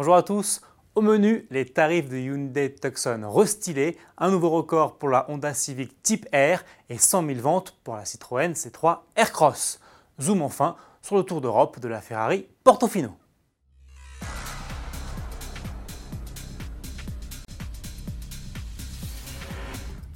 Bonjour à tous. Au menu, les tarifs de Hyundai Tucson restylés, un nouveau record pour la Honda Civic Type R et 100 000 ventes pour la Citroën C3 Aircross. Zoom enfin sur le Tour d'Europe de la Ferrari Portofino.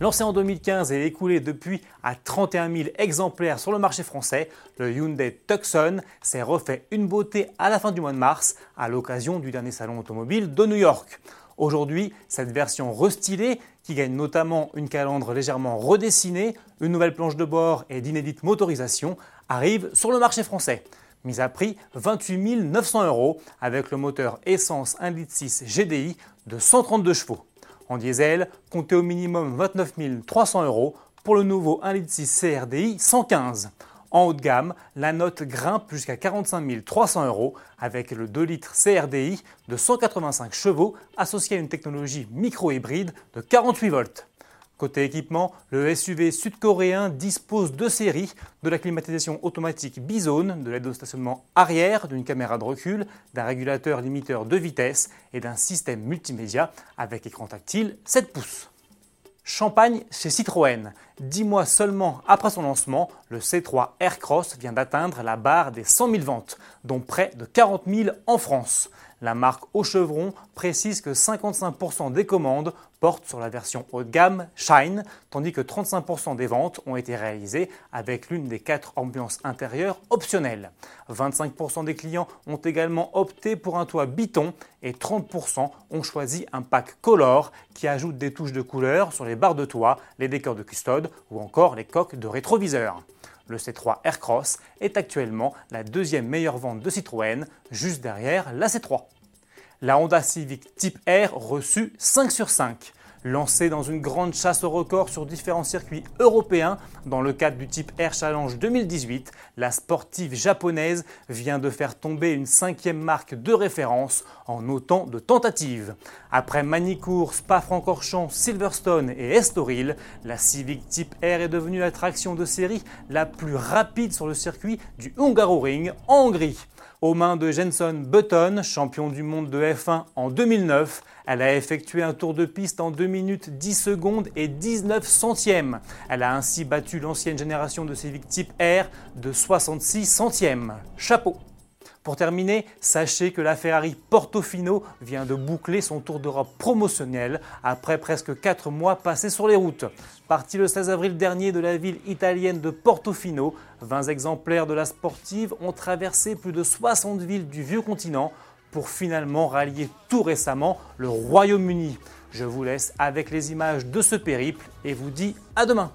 Lancé en 2015 et écoulé depuis à 31 000 exemplaires sur le marché français, le Hyundai Tucson s'est refait une beauté à la fin du mois de mars à l'occasion du dernier salon automobile de New York. Aujourd'hui, cette version restylée, qui gagne notamment une calandre légèrement redessinée, une nouvelle planche de bord et d'inédite motorisation, arrive sur le marché français. Mise à prix 28 900 euros avec le moteur essence 1.6 GDI de 132 chevaux. Diesel, comptez au minimum 29 300 euros pour le nouveau 1.6 CRDI 115. En haut de gamme, la note grimpe jusqu'à 45 300 euros avec le 2 litres CRDI de 185 chevaux associé à une technologie micro-hybride de 48 volts. Côté équipement, le SUV sud-coréen dispose de séries de la climatisation automatique bizone, de l'aide au stationnement arrière, d'une caméra de recul, d'un régulateur limiteur de vitesse et d'un système multimédia avec écran tactile 7 pouces. Champagne chez Citroën. Dix mois seulement après son lancement, le C3 Aircross vient d'atteindre la barre des 100 000 ventes, dont près de 40 000 en France. La marque Au Chevron précise que 55% des commandes portent sur la version haut de gamme Shine, tandis que 35% des ventes ont été réalisées avec l'une des quatre ambiances intérieures optionnelles. 25% des clients ont également opté pour un toit biton et 30% ont choisi un pack Color qui ajoute des touches de couleur sur les barres de toit, les décors de custode ou encore les coques de rétroviseur. Le C3 Aircross est actuellement la deuxième meilleure vente de Citroën, juste derrière la C3. La Honda Civic Type R reçut 5 sur 5. Lancée dans une grande chasse au record sur différents circuits européens dans le cadre du Type R Challenge 2018, la sportive japonaise vient de faire tomber une cinquième marque de référence en autant de tentatives. Après Manicourt, Spa-Francorchamps, Silverstone et Estoril, la Civic Type R est devenue l'attraction de série la plus rapide sur le circuit du Hungaroring en Hongrie. Aux mains de Jenson Button, champion du monde de F1 en 2009, elle a effectué un tour de piste en 2 minutes 10 secondes et 19 centièmes. Elle a ainsi battu l'ancienne génération de Civic Type R de 66 centièmes. Chapeau pour terminer, sachez que la Ferrari Portofino vient de boucler son tour d'Europe promotionnel après presque 4 mois passés sur les routes. Parti le 16 avril dernier de la ville italienne de Portofino, 20 exemplaires de la sportive ont traversé plus de 60 villes du vieux continent pour finalement rallier tout récemment le Royaume-Uni. Je vous laisse avec les images de ce périple et vous dis à demain.